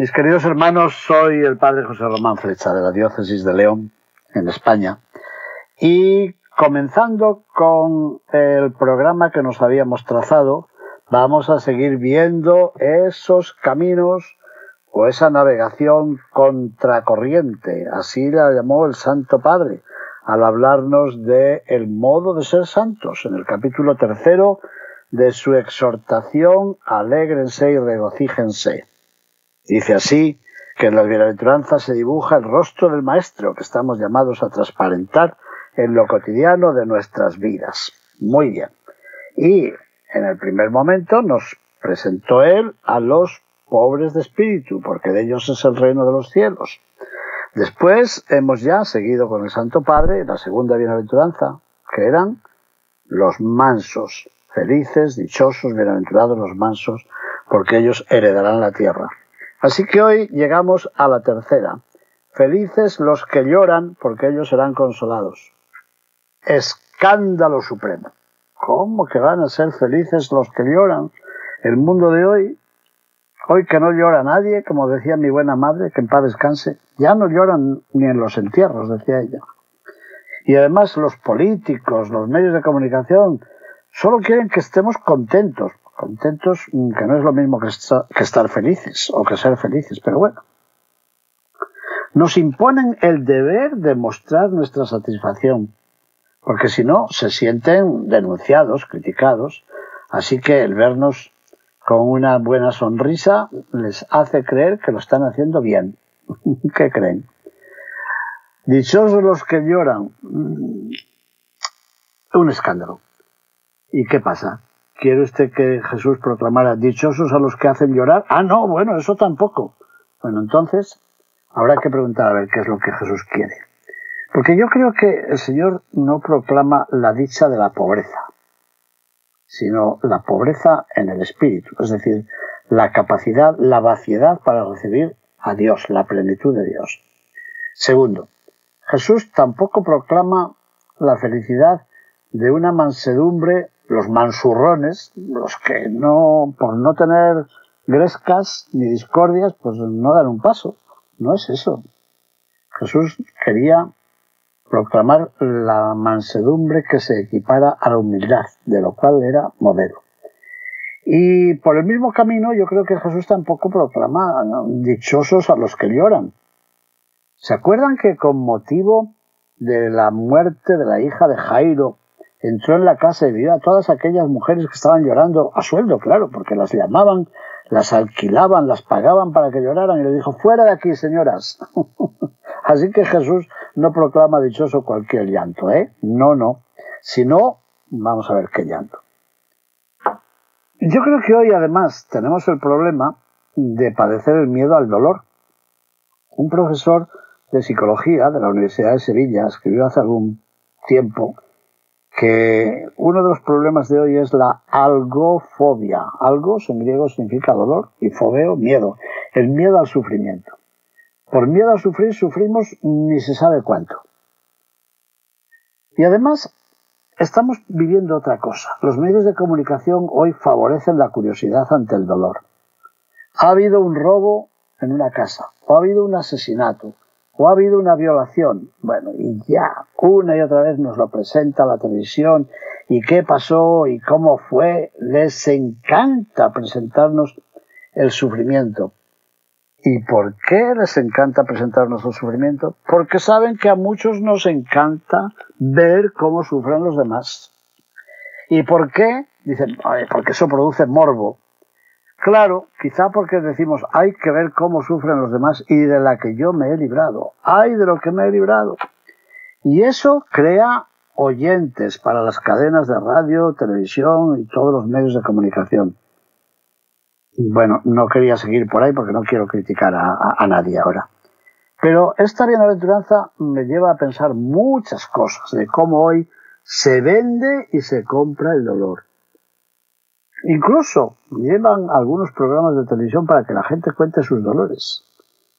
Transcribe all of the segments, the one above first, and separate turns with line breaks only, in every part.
Mis queridos hermanos, soy el padre José Román Flecha de la diócesis de León, en España, y comenzando con el programa que nos habíamos trazado, vamos a seguir viendo esos caminos o esa navegación contracorriente, así la llamó el Santo Padre, al hablarnos de modo de ser santos, en el capítulo tercero de su exhortación, alégrense y regocíjense. Dice así que en las bienaventuranzas se dibuja el rostro del Maestro que estamos llamados a transparentar en lo cotidiano de nuestras vidas. Muy bien. Y en el primer momento nos presentó Él a los pobres de espíritu, porque de ellos es el reino de los cielos. Después hemos ya seguido con el Santo Padre la segunda bienaventuranza, que eran los mansos, felices, dichosos, bienaventurados los mansos, porque ellos heredarán la tierra. Así que hoy llegamos a la tercera. Felices los que lloran, porque ellos serán consolados. Escándalo supremo. ¿Cómo que van a ser felices los que lloran? El mundo de hoy, hoy que no llora nadie, como decía mi buena madre, que en paz descanse, ya no lloran ni en los entierros, decía ella. Y además los políticos, los medios de comunicación, solo quieren que estemos contentos, contentos, que no es lo mismo que, estar felices o que ser felices, pero bueno. Nos imponen el deber de mostrar nuestra satisfacción, porque si no, se sienten denunciados, criticados, así que el vernos con una buena sonrisa les hace creer que lo están haciendo bien. ¿Qué creen? Dichosos los que lloran. Un escándalo. ¿Y qué pasa? ¿Quiere usted que Jesús proclamara dichosos a los que hacen llorar? Ah, no, bueno, eso tampoco. Bueno, entonces habrá que preguntar a ver qué es lo que Jesús quiere. Porque yo creo que el Señor no proclama la dicha de la pobreza, sino la pobreza en el espíritu, es decir, la capacidad, la vaciedad para recibir a Dios, la plenitud de Dios. Segundo, Jesús tampoco proclama la felicidad de una mansedumbre los mansurrones, los que no, por no tener grescas ni discordias, pues no dan un paso. No es eso. Jesús quería proclamar la mansedumbre que se equipara a la humildad, de lo cual era modelo. Y por el mismo camino yo creo que Jesús tampoco proclama dichosos a los que lloran. ¿Se acuerdan que con motivo de la muerte de la hija de Jairo, entró en la casa y vio a todas aquellas mujeres que estaban llorando a sueldo, claro, porque las llamaban, las alquilaban, las pagaban para que lloraran y le dijo, fuera de aquí, señoras. Así que Jesús no proclama dichoso cualquier llanto, ¿eh? No, no. Si no, vamos a ver qué llanto. Yo creo que hoy además tenemos el problema de padecer el miedo al dolor. Un profesor de psicología de la Universidad de Sevilla escribió hace algún tiempo que uno de los problemas de hoy es la algofobia. Algos en griego significa dolor y fobeo, miedo. El miedo al sufrimiento. Por miedo a sufrir sufrimos ni se sabe cuánto. Y además estamos viviendo otra cosa. Los medios de comunicación hoy favorecen la curiosidad ante el dolor. Ha habido un robo en una casa, o ha habido un asesinato, o ha habido una violación. Bueno, y ya una y otra vez nos lo presenta la televisión y qué pasó y cómo fue. Les encanta presentarnos el sufrimiento. ¿Y por qué les encanta presentarnos el sufrimiento? Porque saben que a muchos nos encanta ver cómo sufren los demás. ¿Y por qué? Dicen, porque eso produce morbo. Claro, quizá porque decimos, hay que ver cómo sufren los demás y de la que yo me he librado. Ay de lo que me he librado. Y eso crea oyentes para las cadenas de radio, televisión y todos los medios de comunicación. Bueno, no quería seguir por ahí porque no quiero criticar a, nadie ahora. Pero esta bienaventuranza me lleva a pensar muchas cosas de cómo hoy se vende y se compra el dolor. Incluso llevan algunos programas de televisión para que la gente cuente sus dolores,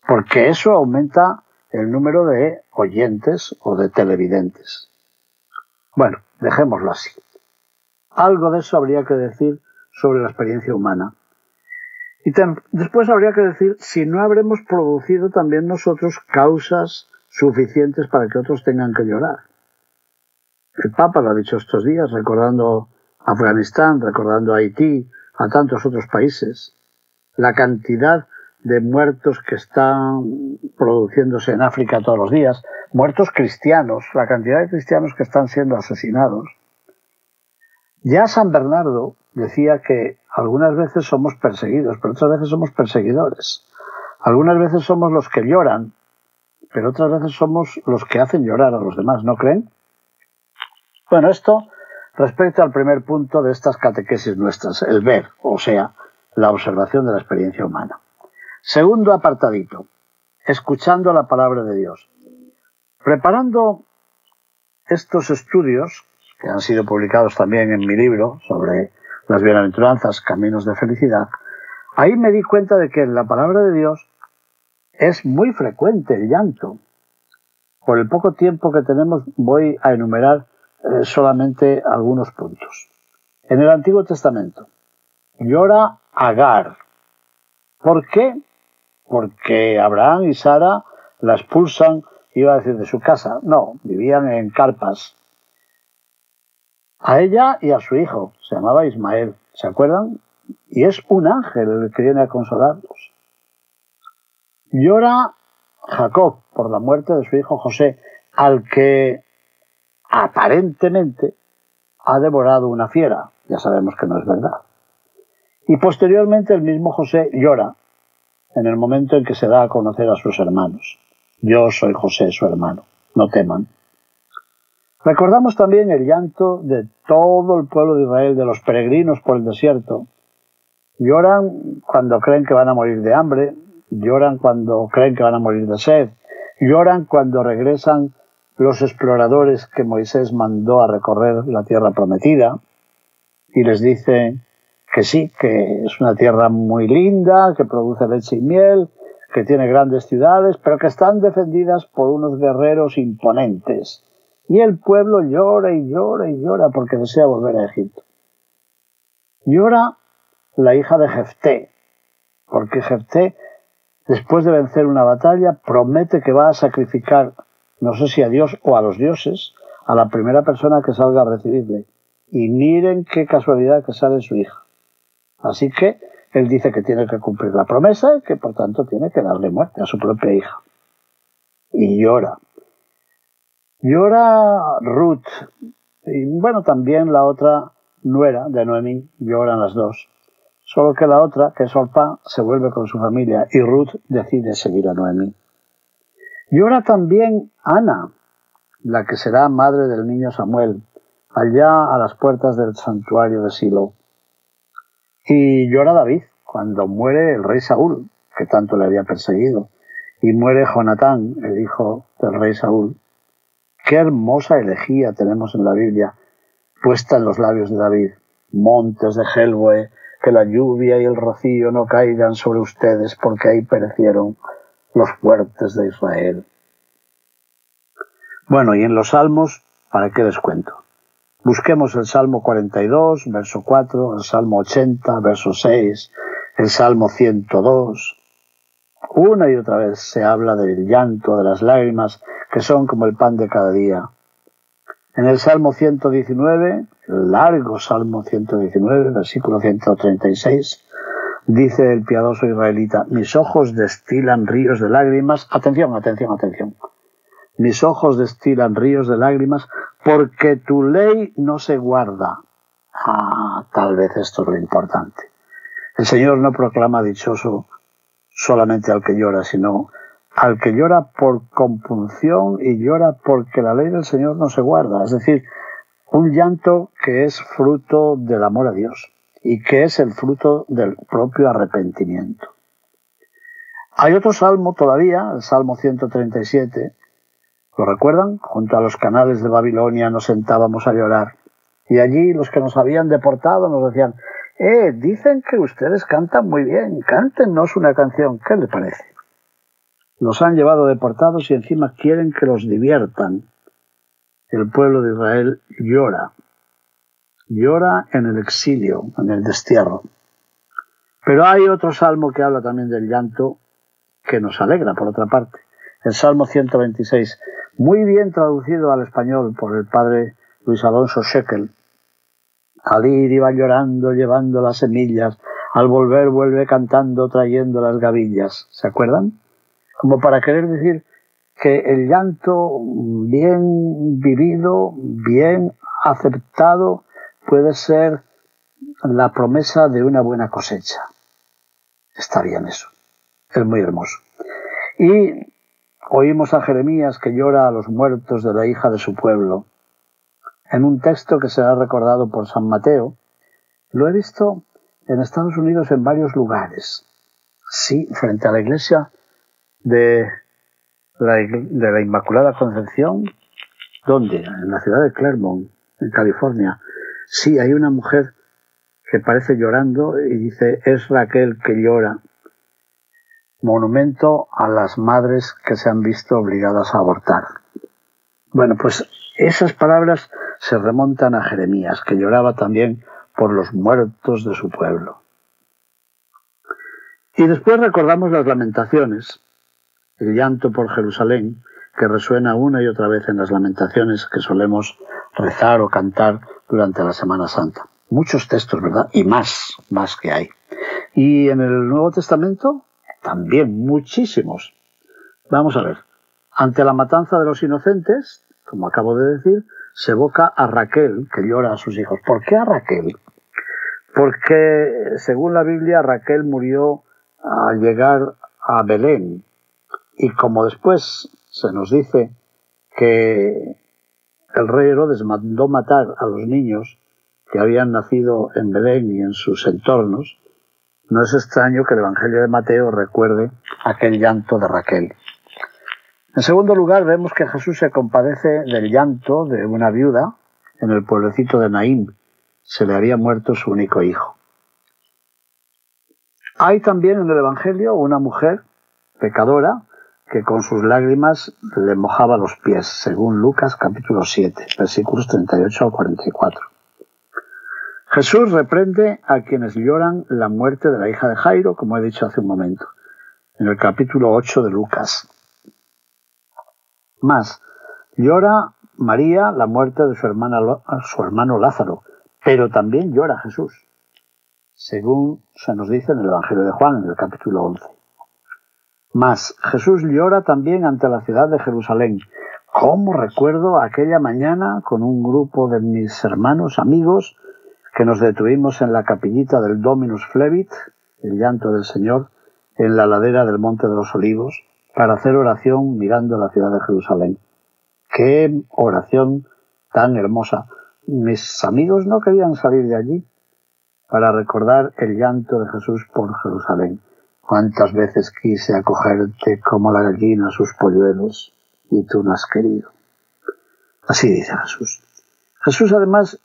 porque eso aumenta el número de oyentes o de televidentes. Bueno, dejémoslo así. Algo de eso habría que decir sobre la experiencia humana. Y después habría que decir si no habremos producido también nosotros causas suficientes para que otros tengan que llorar. El Papa lo ha dicho estos días, recordando Afganistán, recordando Haití, a tantos otros países. La cantidad de muertos que están produciéndose en África todos los días, muertos cristianos, la cantidad de cristianos que están siendo asesinados. Ya San Bernardo decía que algunas veces somos perseguidos, pero otras veces somos perseguidores. Algunas veces somos los que lloran, pero otras veces somos los que hacen llorar a los demás, ¿no creen? Bueno, esto respecto al primer punto de estas catequesis nuestras, el ver, o sea, la observación de la experiencia humana. Segundo apartadito, escuchando la palabra de Dios. Preparando estos estudios, que han sido publicados también en mi libro sobre las bienaventuranzas, caminos de felicidad, ahí me di cuenta de que en la palabra de Dios es muy frecuente el llanto. Por el poco tiempo que tenemos voy a enumerar eh, solamente algunos puntos. En el Antiguo Testamento llora Agar. ¿Por qué? porque Abraham y Sara la expulsan, iba a decir, de su casa. No, vivían en carpas. A ella y a su hijo, se llamaba Ismael, ¿se acuerdan? Y es un ángel el que viene a consolarlos. Llora Jacob por la muerte de su hijo José, al que aparentemente ha devorado una fiera. Ya sabemos que no es verdad. Y posteriormente el mismo José llora en el momento en que se da a conocer a sus hermanos. Yo soy José, su hermano. No teman. Recordamos también el llanto de todo el pueblo de Israel, de los peregrinos por el desierto. Lloran cuando creen que van a morir de hambre, lloran cuando creen que van a morir de sed, lloran cuando regresan los exploradores que Moisés mandó a recorrer la tierra prometida y les dicen que sí, que es una tierra muy linda, que produce leche y miel, que tiene grandes ciudades, pero que están defendidas por unos guerreros imponentes. Y el pueblo llora y llora y llora porque desea volver a Egipto. Llora la hija de Jefté, porque Jefté, después de vencer una batalla, promete que va a sacrificar, no sé si a Dios o a los dioses, a la primera persona que salga a recibirle. Y miren qué casualidad que sale su hija. Así que él dice que tiene que cumplir la promesa y que por tanto tiene que darle muerte a su propia hija. Y llora. Llora Ruth. Y bueno, también la otra nuera de Noemí, lloran las dos. Solo que la otra, que es Orpa, se vuelve con su familia y Ruth decide seguir a Noemí. Llora también Ana, la que será madre del niño Samuel, allá a las puertas del santuario de Silo. Y llora David cuando muere el rey Saúl, que tanto le había perseguido, y muere Jonatán, el hijo del rey Saúl. Qué hermosa elegía tenemos en la Biblia, puesta en los labios de David. Montes de Helboe, que la lluvia y el rocío no caigan sobre ustedes, porque ahí perecieron los fuertes de Israel. Bueno, y en los salmos, ¿para qué les cuento? Busquemos el Salmo 42, verso 4, el Salmo 80, verso 6, el Salmo 102. Una y otra vez se habla del llanto, de las lágrimas, que son como el pan de cada día. En el Salmo 119, el largo Salmo 119, versículo 136, dice el piadoso israelita, mis ojos destilan ríos de lágrimas. Atención, atención, atención. Mis ojos destilan ríos de lágrimas porque tu ley no se guarda. Ah, tal vez esto es lo importante. El Señor no proclama dichoso solamente al que llora, sino al que llora por compunción y llora porque la ley del Señor no se guarda. Es decir, un llanto que es fruto del amor a Dios. Y que es el fruto del propio arrepentimiento. Hay otro salmo todavía, el Salmo 137. ¿Lo recuerdan? Junto a los canales de Babilonia nos sentábamos a llorar. Y allí los que nos habían deportado nos decían, eh, dicen que ustedes cantan muy bien, cántenos una canción, ¿qué le parece? Nos han llevado deportados y encima quieren que los diviertan. El pueblo de Israel llora, llora en el exilio, en el destierro. Pero hay otro salmo que habla también del llanto que nos alegra, por otra parte. El Salmo 126, muy bien traducido al español por el padre Luis Alonso Shekel. Al ir iba llorando, llevando las semillas, al volver vuelve cantando, trayendo las gavillas. ¿Se acuerdan? Como para querer decir que el llanto bien vivido, bien aceptado, puede ser la promesa de una buena cosecha. Está bien eso. Es muy hermoso. Y oímos a Jeremías que llora a los muertos de la hija de su pueblo. En un texto que será recordado por San Mateo, lo he visto en Estados Unidos en varios lugares. Sí, frente a la iglesia de la, de la Inmaculada Concepción, ¿dónde? En la ciudad de Claremont, en California. Sí, hay una mujer que parece llorando y dice, es Raquel que llora. Monumento a las madres que se han visto obligadas a abortar. Bueno, pues esas palabras se remontan a Jeremías, que lloraba también por los muertos de su pueblo. Y después recordamos las lamentaciones, el llanto por Jerusalén, que resuena una y otra vez en las lamentaciones que solemos rezar o cantar durante la Semana Santa. Muchos textos, ¿verdad? Y más, más que hay. Y en el Nuevo Testamento, también muchísimos. Vamos a ver. Ante la matanza de los inocentes, como acabo de decir, se evoca a Raquel, que llora a sus hijos. ¿Por qué a Raquel? Porque, según la Biblia, Raquel murió al llegar a Belén. Y como después se nos dice que el rey Herodes mandó matar a los niños que habían nacido en Belén y en sus entornos, no es extraño que el Evangelio de Mateo recuerde aquel llanto de Raquel. En segundo lugar, vemos que Jesús se compadece del llanto de una viuda en el pueblecito de Naín. Se le había muerto su único hijo. Hay también en el Evangelio una mujer pecadora que con sus lágrimas le mojaba los pies, según Lucas capítulo 7, versículos 38 al 44. Jesús reprende a quienes lloran la muerte de la hija de Jairo, como he dicho hace un momento, en el capítulo 8 de Lucas. Más, llora María la muerte de su, hermana, su hermano Lázaro, pero también llora Jesús, según se nos dice en el Evangelio de Juan, en el capítulo 11. Mas Jesús llora también ante la ciudad de Jerusalén. ¿Cómo recuerdo aquella mañana con un grupo de mis hermanos, amigos, que nos detuvimos en la capillita del Dominus Flevit, el llanto del Señor, en la ladera del Monte de los Olivos, para hacer oración mirando la ciudad de Jerusalén? ¡Qué oración tan hermosa! Mis amigos no querían salir de allí para recordar el llanto de Jesús por Jerusalén. Cuántas veces quise acogerte como la gallina a sus polluelos y tú no has querido. Así dice Jesús. Jesús además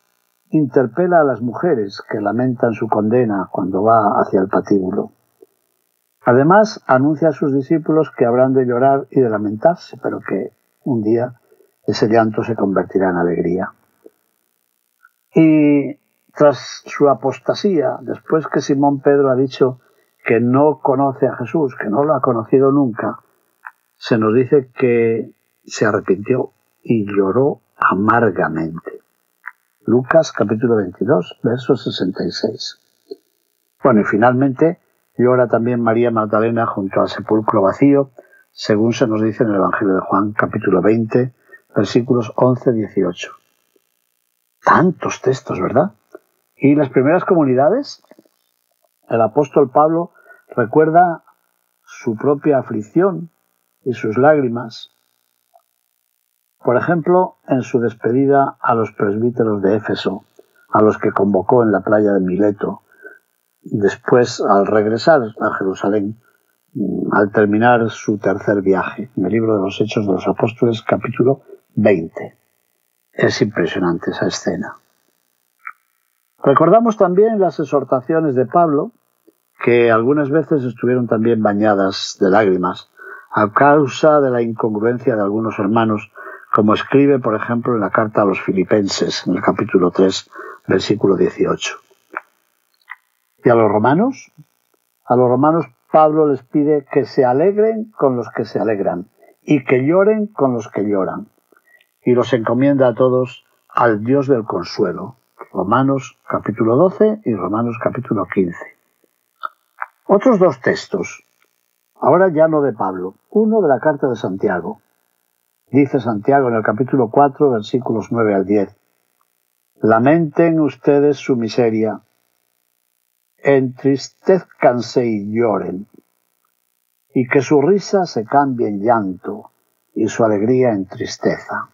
interpela a las mujeres que lamentan su condena cuando va hacia el patíbulo. Además, anuncia a sus discípulos que habrán de llorar y de lamentarse, pero que un día ese llanto se convertirá en alegría. Y tras su apostasía, después que Simón Pedro ha dicho que no conoce a Jesús, que no lo ha conocido nunca, se nos dice que se arrepintió y lloró amargamente. Lucas capítulo 22, verso 66. Bueno, y finalmente llora también María Magdalena junto al sepulcro vacío, según se nos dice en el Evangelio de Juan capítulo 20, versículos 11-18. Tantos textos, ¿verdad? Y las primeras comunidades, el apóstol Pablo recuerda su propia aflicción y sus lágrimas. Por ejemplo, en su despedida a los presbíteros de Éfeso, a los que convocó en la playa de Mileto, después al regresar a Jerusalén, mm, al terminar su tercer viaje, en el libro de los Hechos de los Apóstoles, capítulo 20. Es impresionante esa escena. Recordamos también las exhortaciones de Pablo, que algunas veces estuvieron también bañadas de lágrimas, a causa de la incongruencia de algunos hermanos, como escribe, por ejemplo, en la carta a los filipenses, en el capítulo 3, versículo 18. ¿Y a los romanos? A los romanos Pablo les pide que se alegren con los que se alegran y que lloren con los que lloran. Y los encomienda a todos al Dios del consuelo. Romanos capítulo 12 y Romanos capítulo 15. Otros dos textos, ahora ya no de Pablo, uno de la carta de Santiago. Dice Santiago en el capítulo 4, versículos 9 al 10. Lamenten ustedes su miseria, entristezcanse y lloren, y que su risa se cambie en llanto y su alegría en tristeza.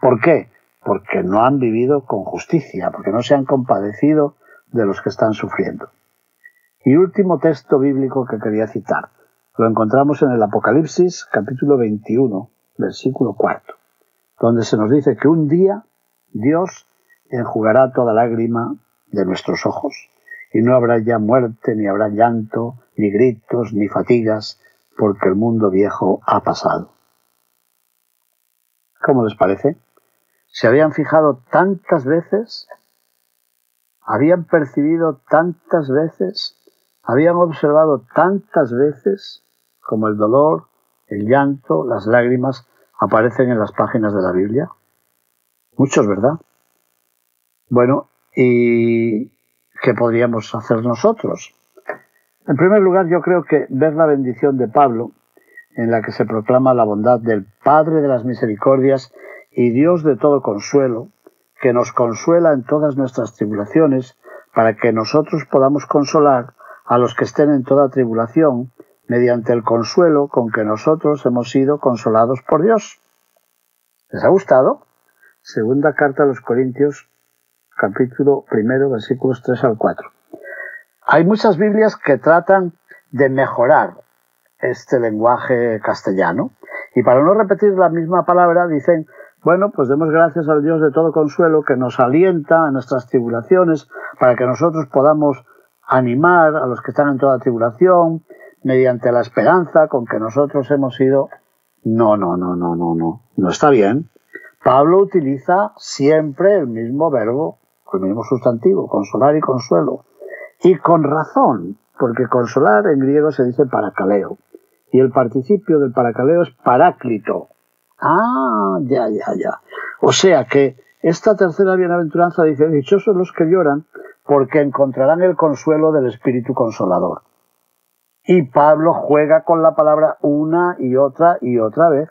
¿Por qué? Porque no han vivido con justicia, porque no se han compadecido de los que están sufriendo. Y último texto bíblico que quería citar. Lo encontramos en el Apocalipsis capítulo 21, versículo 4, donde se nos dice que un día Dios enjugará toda lágrima de nuestros ojos y no habrá ya muerte, ni habrá llanto, ni gritos, ni fatigas, porque el mundo viejo ha pasado. ¿Cómo les parece? ¿Se habían fijado tantas veces? ¿Habían percibido tantas veces? ¿Habían observado tantas veces como el dolor, el llanto, las lágrimas aparecen en las páginas de la Biblia? Muchos, ¿verdad? Bueno, y ¿qué podríamos hacer nosotros? En primer lugar, yo creo que ver la bendición de Pablo, en la que se proclama la bondad del Padre de las Misericordias y Dios de todo consuelo, que nos consuela en todas nuestras tribulaciones, para que nosotros podamos consolar a los que estén en toda tribulación, mediante el consuelo con que nosotros hemos sido consolados por Dios. ¿Les ha gustado? Segunda carta a los Corintios, capítulo primero, versículos 3 al 4. Hay muchas Biblias que tratan de mejorar este lenguaje castellano y para no repetir la misma palabra dicen, bueno, pues demos gracias al Dios de todo consuelo que nos alienta en nuestras tribulaciones para que nosotros podamos animar a los que están en toda tribulación mediante la esperanza con que nosotros hemos sido... No, no, no, no, no, no, no está bien. Pablo utiliza siempre el mismo verbo el mismo sustantivo, consolar y consuelo. Y con razón, porque consolar en griego se dice paracaleo. Y el participio del paracaleo es paráclito. Ah, ya, ya, ya. O sea que esta tercera bienaventuranza dice, dichosos los que lloran, porque encontrarán el consuelo del Espíritu Consolador. Y Pablo juega con la palabra una y otra y otra vez.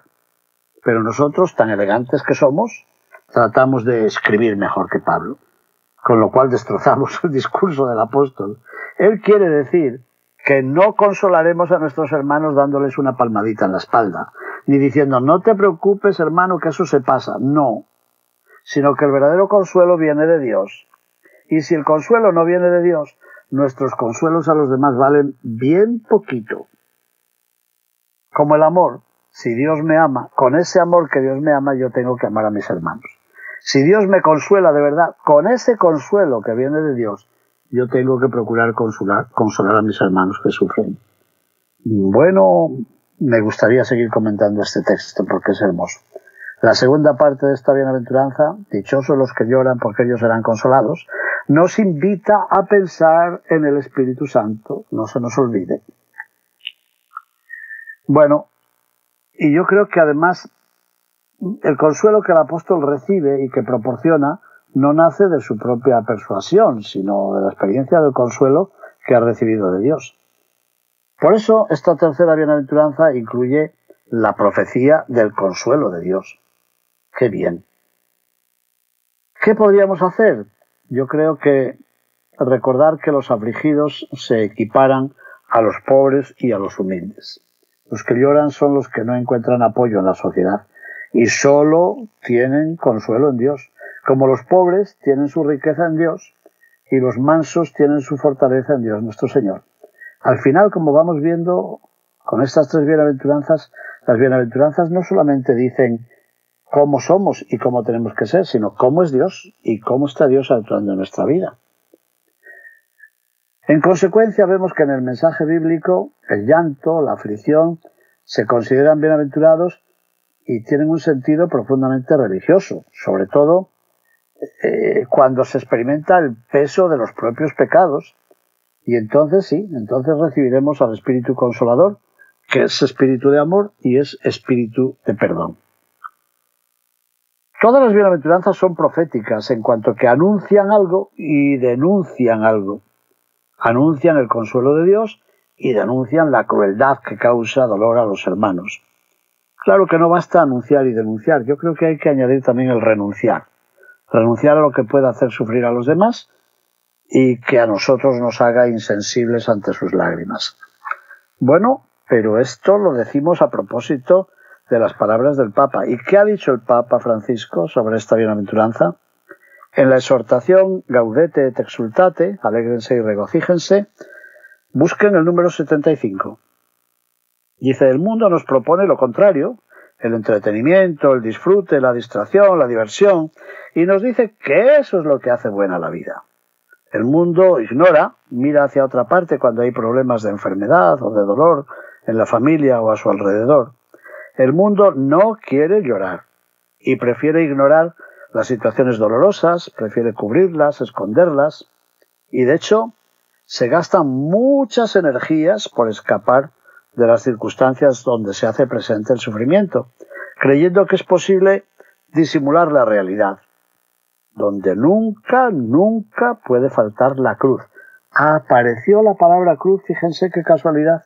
Pero nosotros, tan elegantes que somos, tratamos de escribir mejor que Pablo con lo cual destrozamos el discurso del apóstol. Él quiere decir que no consolaremos a nuestros hermanos dándoles una palmadita en la espalda, ni diciendo, no te preocupes hermano que eso se pasa, no, sino que el verdadero consuelo viene de Dios. Y si el consuelo no viene de Dios, nuestros consuelos a los demás valen bien poquito. Como el amor, si Dios me ama, con ese amor que Dios me ama, yo tengo que amar a mis hermanos. Si Dios me consuela de verdad, con ese consuelo que viene de Dios, yo tengo que procurar consolar, consolar a mis hermanos que sufren. Bueno, me gustaría seguir comentando este texto porque es hermoso. La segunda parte de esta bienaventuranza, dichosos los que lloran porque ellos serán consolados, nos invita a pensar en el Espíritu Santo, no se nos olvide. Bueno, y yo creo que además el consuelo que el apóstol recibe y que proporciona no nace de su propia persuasión, sino de la experiencia del consuelo que ha recibido de Dios. Por eso esta tercera bienaventuranza incluye la profecía del consuelo de Dios. Qué bien. ¿Qué podríamos hacer? Yo creo que recordar que los afligidos se equiparan a los pobres y a los humildes. Los que lloran son los que no encuentran apoyo en la sociedad y solo tienen consuelo en Dios. Como los pobres tienen su riqueza en Dios y los mansos tienen su fortaleza en Dios nuestro Señor. Al final, como vamos viendo con estas tres bienaventuranzas, las bienaventuranzas no solamente dicen cómo somos y cómo tenemos que ser, sino cómo es Dios y cómo está Dios actuando en nuestra vida. En consecuencia, vemos que en el mensaje bíblico el llanto, la aflicción, se consideran bienaventurados y tienen un sentido profundamente religioso, sobre todo eh, cuando se experimenta el peso de los propios pecados. Y entonces sí, entonces recibiremos al Espíritu Consolador, que es espíritu de amor y es espíritu de perdón. Todas las bienaventuranzas son proféticas en cuanto que anuncian algo y denuncian algo. Anuncian el consuelo de Dios y denuncian la crueldad que causa dolor a los hermanos. Claro que no basta anunciar y denunciar, yo creo que hay que añadir también el renunciar. Renunciar a lo que pueda hacer sufrir a los demás y que a nosotros nos haga insensibles ante sus lágrimas. Bueno, pero esto lo decimos a propósito de las palabras del Papa. ¿Y qué ha dicho el Papa Francisco sobre esta bienaventuranza? En la exhortación Gaudete et exultate, alégrense y regocíjense, busquen el número 75. Dice, el mundo nos propone lo contrario, el entretenimiento, el disfrute, la distracción, la diversión, y nos dice que eso es lo que hace buena la vida. El mundo ignora, mira hacia otra parte cuando hay problemas de enfermedad o de dolor en la familia o a su alrededor. El mundo no quiere llorar y prefiere ignorar las situaciones dolorosas, prefiere cubrirlas, esconderlas y de hecho se gastan muchas energías por escapar de las circunstancias donde se hace presente el sufrimiento, creyendo que es posible disimular la realidad, donde nunca, nunca puede faltar la cruz. Apareció la palabra cruz, fíjense qué casualidad.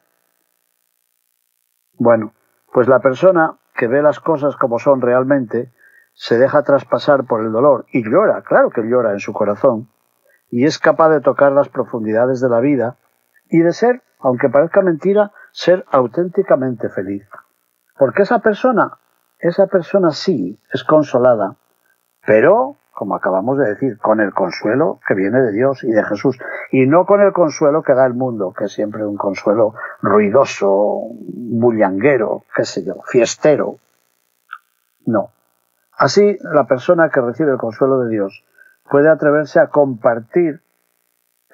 Bueno, pues la persona que ve las cosas como son realmente se deja traspasar por el dolor y llora, claro que llora en su corazón, y es capaz de tocar las profundidades de la vida y de ser, aunque parezca mentira, ser auténticamente feliz. Porque esa persona, esa persona sí es consolada, pero, como acabamos de decir, con el consuelo que viene de Dios y de Jesús, y no con el consuelo que da el mundo, que es siempre un consuelo ruidoso, bullanguero, qué sé yo, fiestero. No. Así, la persona que recibe el consuelo de Dios puede atreverse a compartir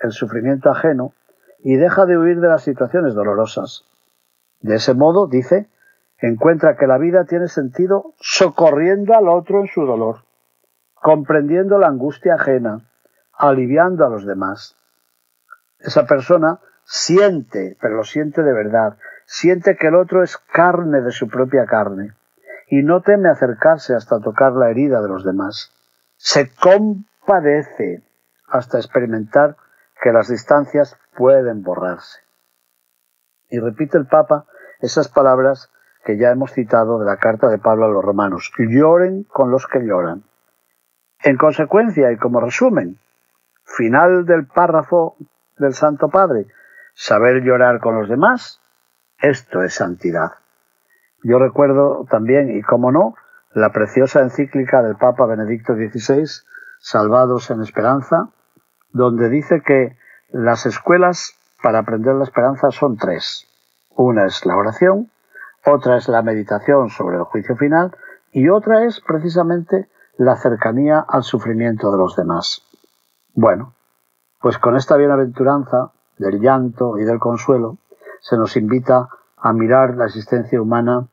el sufrimiento ajeno y deja de huir de las situaciones dolorosas. De ese modo, dice, encuentra que la vida tiene sentido socorriendo al otro en su dolor, comprendiendo la angustia ajena, aliviando a los demás. Esa persona siente, pero lo siente de verdad, siente que el otro es carne de su propia carne y no teme acercarse hasta tocar la herida de los demás. Se compadece hasta experimentar que las distancias pueden borrarse. Y repite el Papa esas palabras que ya hemos citado de la carta de Pablo a los romanos. Lloren con los que lloran. En consecuencia, y como resumen, final del párrafo del Santo Padre, saber llorar con los demás, esto es santidad. Yo recuerdo también, y cómo no, la preciosa encíclica del Papa Benedicto XVI, Salvados en Esperanza, donde dice que las escuelas para aprender la esperanza son tres. Una es la oración, otra es la meditación sobre el juicio final y otra es precisamente la cercanía al sufrimiento de los demás. Bueno, pues con esta bienaventuranza del llanto y del consuelo se nos invita a mirar la existencia humana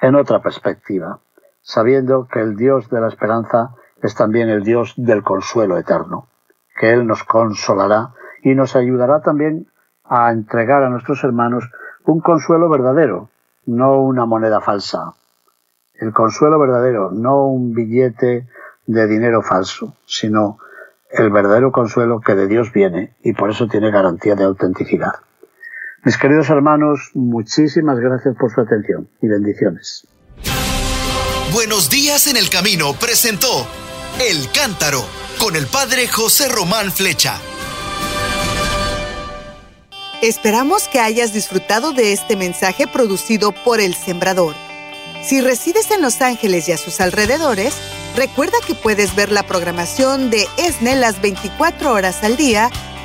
en otra perspectiva, sabiendo que el Dios de la esperanza es también el Dios del consuelo eterno que Él nos consolará y nos ayudará también a entregar a nuestros hermanos un consuelo verdadero, no una moneda falsa. El consuelo verdadero, no un billete de dinero falso, sino el verdadero consuelo que de Dios viene y por eso tiene garantía de autenticidad. Mis queridos hermanos, muchísimas gracias por su atención y bendiciones.
Buenos días en el camino presentó El Cántaro con el padre José Román Flecha.
Esperamos que hayas disfrutado de este mensaje producido por El Sembrador. Si resides en Los Ángeles y a sus alrededores, Recuerda que puedes ver la programación de ESNE las 24 horas al día